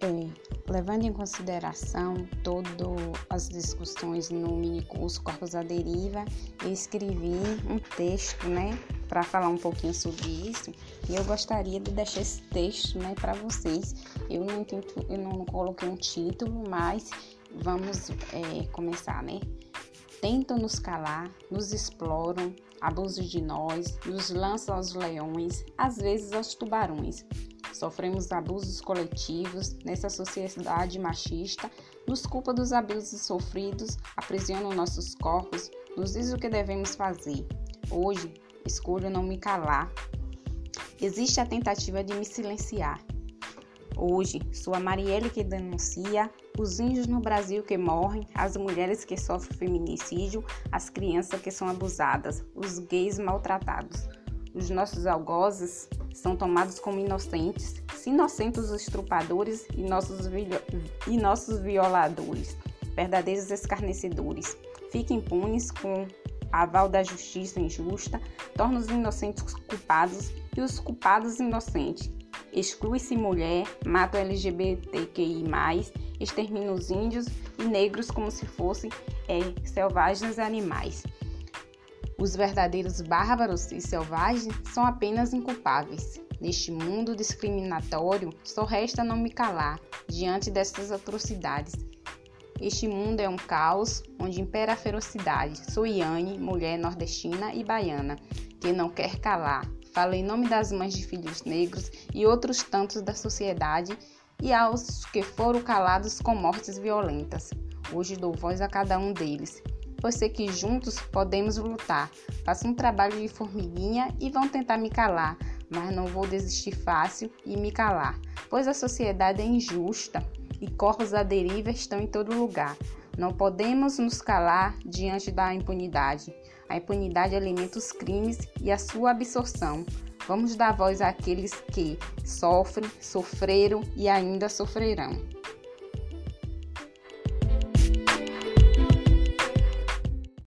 É, levando em consideração todas as discussões no minicurso Corpos à Deriva, eu escrevi um texto, né, para falar um pouquinho sobre isso. E eu gostaria de deixar esse texto, né, para vocês. Eu não, tento, eu não coloquei um título, mas vamos é, começar, né? Tentam nos calar, nos exploram, abusam de nós, nos lançam aos leões, às vezes aos tubarões. Sofremos abusos coletivos nessa sociedade machista, nos culpa dos abusos sofridos, aprisionam nossos corpos, nos diz o que devemos fazer. Hoje, escolho não me calar. Existe a tentativa de me silenciar. Hoje, sou a Marielle que denuncia os índios no Brasil que morrem, as mulheres que sofrem feminicídio, as crianças que são abusadas, os gays maltratados. Os nossos algozes são tomados como inocentes, se inocentes os estrupadores e nossos, e nossos violadores, verdadeiros escarnecedores. Fiquem impunes com aval da justiça injusta, torna os inocentes culpados e os culpados inocentes. Exclui-se mulher, mata o LGBTQI+, extermina os índios e negros como se fossem é, selvagens animais. Os verdadeiros bárbaros e selvagens são apenas inculpáveis. Neste mundo discriminatório, só resta não me calar diante dessas atrocidades. Este mundo é um caos onde impera a ferocidade. Sou Iane, mulher nordestina e baiana, que não quer calar. Falo em nome das mães de filhos negros e outros tantos da sociedade e aos que foram calados com mortes violentas. Hoje dou voz a cada um deles pois sei que juntos podemos lutar. Faço um trabalho de formiguinha e vão tentar me calar, mas não vou desistir fácil e me calar, pois a sociedade é injusta e corpos à deriva estão em todo lugar. Não podemos nos calar diante da impunidade. A impunidade alimenta os crimes e a sua absorção. Vamos dar voz àqueles que sofrem, sofreram e ainda sofrerão.